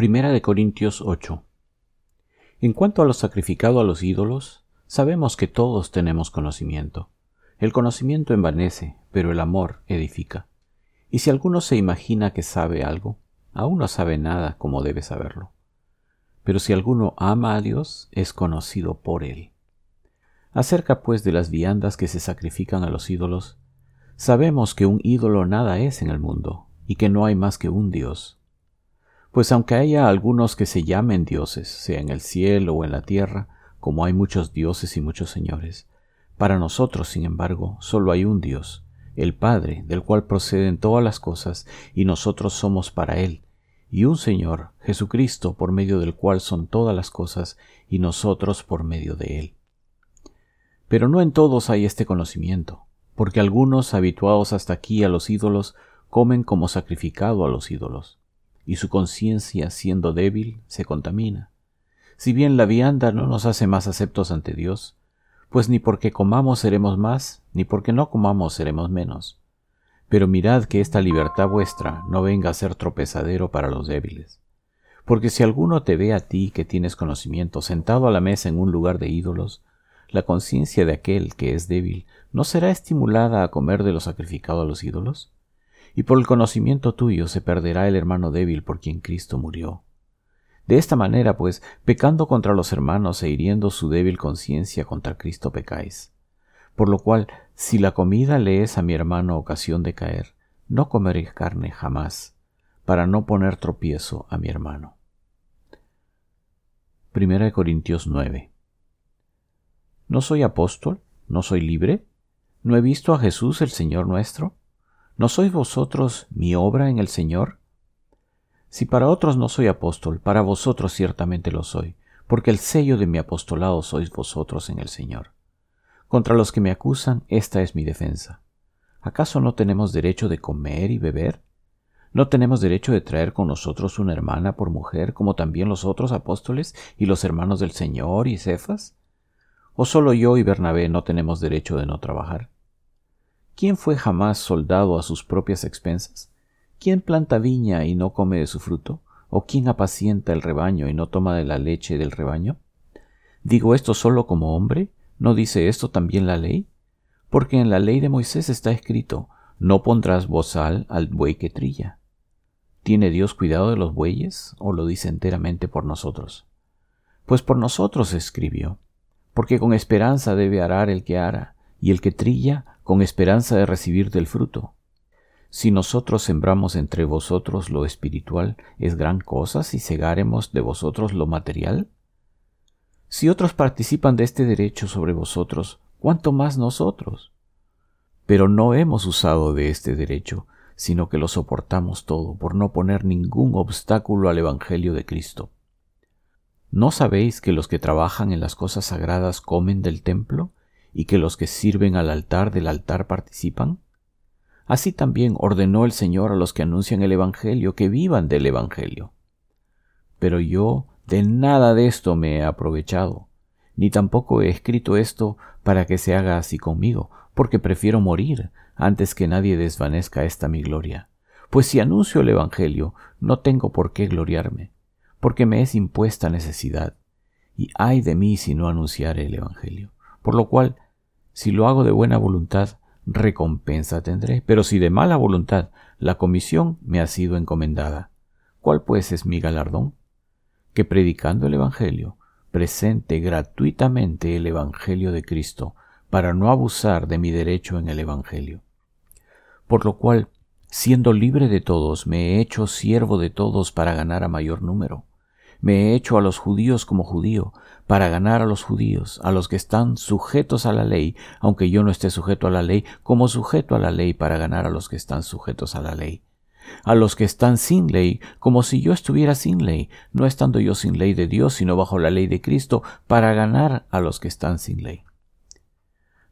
Primera de Corintios 8. En cuanto a lo sacrificado a los ídolos, sabemos que todos tenemos conocimiento. El conocimiento envanece, pero el amor edifica. Y si alguno se imagina que sabe algo, aún no sabe nada como debe saberlo. Pero si alguno ama a Dios, es conocido por él. Acerca pues de las viandas que se sacrifican a los ídolos, sabemos que un ídolo nada es en el mundo, y que no hay más que un Dios pues aunque haya algunos que se llamen dioses, sea en el cielo o en la tierra, como hay muchos dioses y muchos señores, para nosotros, sin embargo, solo hay un Dios, el Padre, del cual proceden todas las cosas, y nosotros somos para Él, y un Señor, Jesucristo, por medio del cual son todas las cosas, y nosotros por medio de Él. Pero no en todos hay este conocimiento, porque algunos, habituados hasta aquí a los ídolos, comen como sacrificado a los ídolos y su conciencia, siendo débil, se contamina. Si bien la vianda no nos hace más aceptos ante Dios, pues ni porque comamos seremos más, ni porque no comamos seremos menos. Pero mirad que esta libertad vuestra no venga a ser tropezadero para los débiles. Porque si alguno te ve a ti que tienes conocimiento sentado a la mesa en un lugar de ídolos, la conciencia de aquel que es débil no será estimulada a comer de lo sacrificado a los ídolos? Y por el conocimiento tuyo se perderá el hermano débil por quien Cristo murió. De esta manera, pues, pecando contra los hermanos e hiriendo su débil conciencia contra Cristo pecáis. Por lo cual, si la comida le es a mi hermano ocasión de caer, no comeré carne jamás, para no poner tropiezo a mi hermano. Primera de Corintios 9. ¿No soy apóstol? ¿No soy libre? ¿No he visto a Jesús el Señor nuestro? ¿No sois vosotros mi obra en el Señor? Si para otros no soy apóstol, para vosotros ciertamente lo soy, porque el sello de mi apostolado sois vosotros en el Señor. Contra los que me acusan, esta es mi defensa. ¿Acaso no tenemos derecho de comer y beber? ¿No tenemos derecho de traer con nosotros una hermana por mujer, como también los otros apóstoles y los hermanos del Señor y Cefas? ¿O solo yo y Bernabé no tenemos derecho de no trabajar? ¿Quién fue jamás soldado a sus propias expensas? ¿Quién planta viña y no come de su fruto? ¿O quién apacienta el rebaño y no toma de la leche del rebaño? ¿Digo esto solo como hombre? ¿No dice esto también la ley? Porque en la ley de Moisés está escrito, no pondrás bozal al buey que trilla. ¿Tiene Dios cuidado de los bueyes o lo dice enteramente por nosotros? Pues por nosotros escribió, porque con esperanza debe arar el que ara, y el que trilla con esperanza de recibir del fruto. Si nosotros sembramos entre vosotros lo espiritual, ¿es gran cosa si cegaremos de vosotros lo material? Si otros participan de este derecho sobre vosotros, ¿cuánto más nosotros? Pero no hemos usado de este derecho, sino que lo soportamos todo por no poner ningún obstáculo al Evangelio de Cristo. ¿No sabéis que los que trabajan en las cosas sagradas comen del templo y que los que sirven al altar del altar participan? Así también ordenó el Señor a los que anuncian el Evangelio que vivan del Evangelio. Pero yo de nada de esto me he aprovechado, ni tampoco he escrito esto para que se haga así conmigo, porque prefiero morir antes que nadie desvanezca esta mi gloria. Pues si anuncio el Evangelio, no tengo por qué gloriarme, porque me es impuesta necesidad, y ay de mí si no anunciare el Evangelio por lo cual, si lo hago de buena voluntad, recompensa tendré, pero si de mala voluntad, la comisión me ha sido encomendada. ¿Cuál pues es mi galardón? Que predicando el Evangelio, presente gratuitamente el Evangelio de Cristo, para no abusar de mi derecho en el Evangelio. Por lo cual, siendo libre de todos, me he hecho siervo de todos para ganar a mayor número me he hecho a los judíos como judío, para ganar a los judíos, a los que están sujetos a la ley, aunque yo no esté sujeto a la ley, como sujeto a la ley para ganar a los que están sujetos a la ley. A los que están sin ley, como si yo estuviera sin ley, no estando yo sin ley de Dios, sino bajo la ley de Cristo, para ganar a los que están sin ley.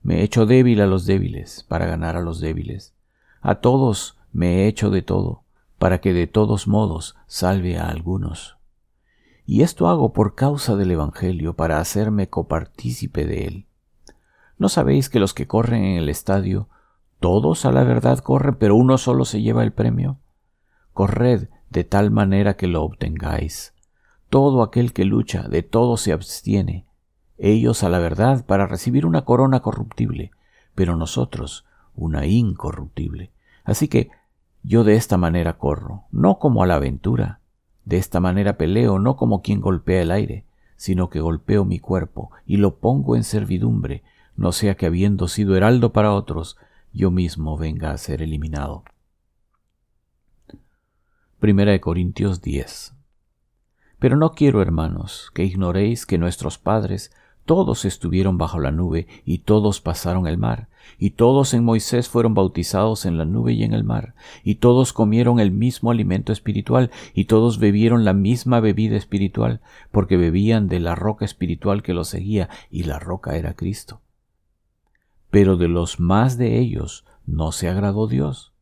Me he hecho débil a los débiles, para ganar a los débiles. A todos me he hecho de todo, para que de todos modos salve a algunos y esto hago por causa del Evangelio, para hacerme copartícipe de él. ¿No sabéis que los que corren en el estadio, todos a la verdad corren, pero uno solo se lleva el premio? Corred de tal manera que lo obtengáis. Todo aquel que lucha, de todo se abstiene, ellos a la verdad para recibir una corona corruptible, pero nosotros una incorruptible. Así que yo de esta manera corro, no como a la aventura, de esta manera peleo, no como quien golpea el aire, sino que golpeo mi cuerpo y lo pongo en servidumbre, no sea que habiendo sido heraldo para otros, yo mismo venga a ser eliminado. Primera de Corintios 10. Pero no quiero, hermanos, que ignoréis que nuestros padres todos estuvieron bajo la nube y todos pasaron el mar, y todos en Moisés fueron bautizados en la nube y en el mar, y todos comieron el mismo alimento espiritual, y todos bebieron la misma bebida espiritual, porque bebían de la roca espiritual que los seguía, y la roca era Cristo. Pero de los más de ellos no se agradó Dios,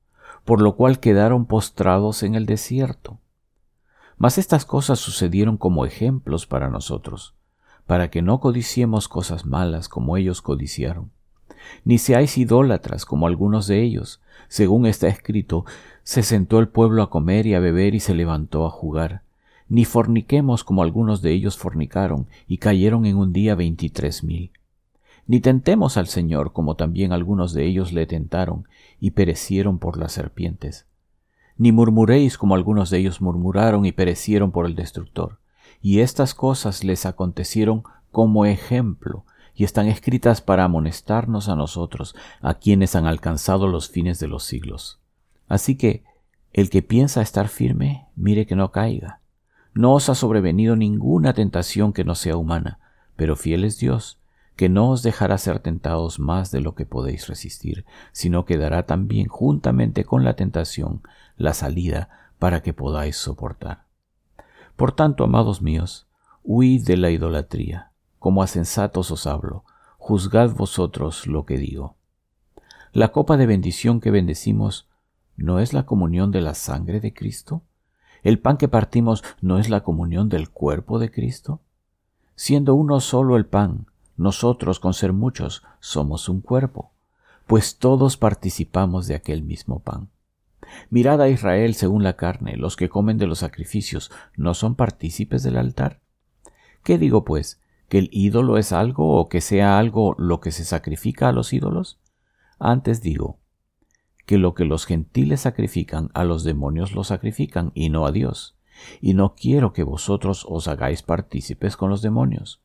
por lo cual quedaron postrados en el desierto. Mas estas cosas sucedieron como ejemplos para nosotros, para que no codiciemos cosas malas como ellos codiciaron. Ni seáis idólatras como algunos de ellos. Según está escrito, se sentó el pueblo a comer y a beber y se levantó a jugar. Ni forniquemos como algunos de ellos fornicaron y cayeron en un día veintitrés mil. Ni tentemos al Señor como también algunos de ellos le tentaron y perecieron por las serpientes. Ni murmuréis como algunos de ellos murmuraron y perecieron por el destructor y estas cosas les acontecieron como ejemplo, y están escritas para amonestarnos a nosotros, a quienes han alcanzado los fines de los siglos. Así que, el que piensa estar firme, mire que no caiga. No os ha sobrevenido ninguna tentación que no sea humana, pero fiel es Dios, que no os dejará ser tentados más de lo que podéis resistir, sino que dará también juntamente con la tentación la salida para que podáis soportar. Por tanto, amados míos, huid de la idolatría. Como a sensatos os hablo, juzgad vosotros lo que digo. La copa de bendición que bendecimos no es la comunión de la sangre de Cristo. El pan que partimos no es la comunión del cuerpo de Cristo. Siendo uno solo el pan, nosotros, con ser muchos, somos un cuerpo, pues todos participamos de aquel mismo pan. Mirad a Israel según la carne, los que comen de los sacrificios, ¿no son partícipes del altar? ¿Qué digo pues? ¿Que el ídolo es algo o que sea algo lo que se sacrifica a los ídolos? Antes digo, que lo que los gentiles sacrifican a los demonios lo sacrifican y no a Dios. Y no quiero que vosotros os hagáis partícipes con los demonios.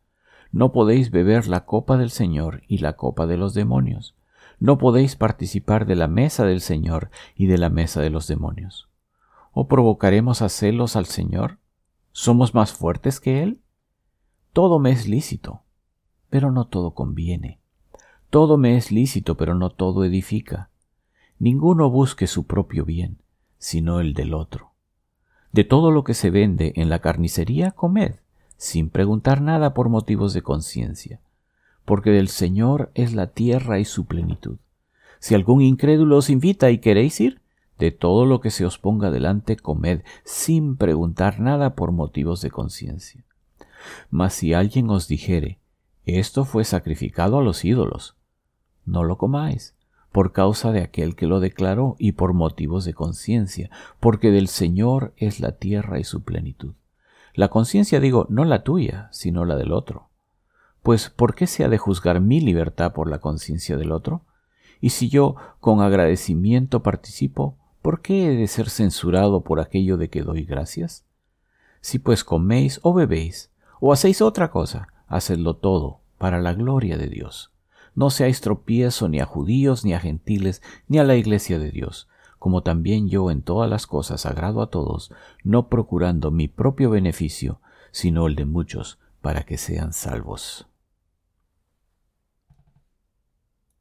No podéis beber la copa del Señor y la copa de los demonios no podéis participar de la mesa del Señor y de la mesa de los demonios. ¿O provocaremos a celos al Señor? ¿Somos más fuertes que Él? Todo me es lícito, pero no todo conviene. Todo me es lícito, pero no todo edifica. Ninguno busque su propio bien, sino el del otro. De todo lo que se vende en la carnicería, comed, sin preguntar nada por motivos de conciencia porque del Señor es la tierra y su plenitud. Si algún incrédulo os invita y queréis ir, de todo lo que se os ponga delante comed, sin preguntar nada por motivos de conciencia. Mas si alguien os dijere, esto fue sacrificado a los ídolos, no lo comáis, por causa de aquel que lo declaró y por motivos de conciencia, porque del Señor es la tierra y su plenitud. La conciencia digo, no la tuya, sino la del otro. Pues ¿por qué se ha de juzgar mi libertad por la conciencia del otro? Y si yo con agradecimiento participo, ¿por qué he de ser censurado por aquello de que doy gracias? Si pues coméis o bebéis, o hacéis otra cosa, hacedlo todo para la gloria de Dios. No seáis tropiezo ni a judíos, ni a gentiles, ni a la iglesia de Dios, como también yo en todas las cosas agrado a todos, no procurando mi propio beneficio, sino el de muchos, para que sean salvos.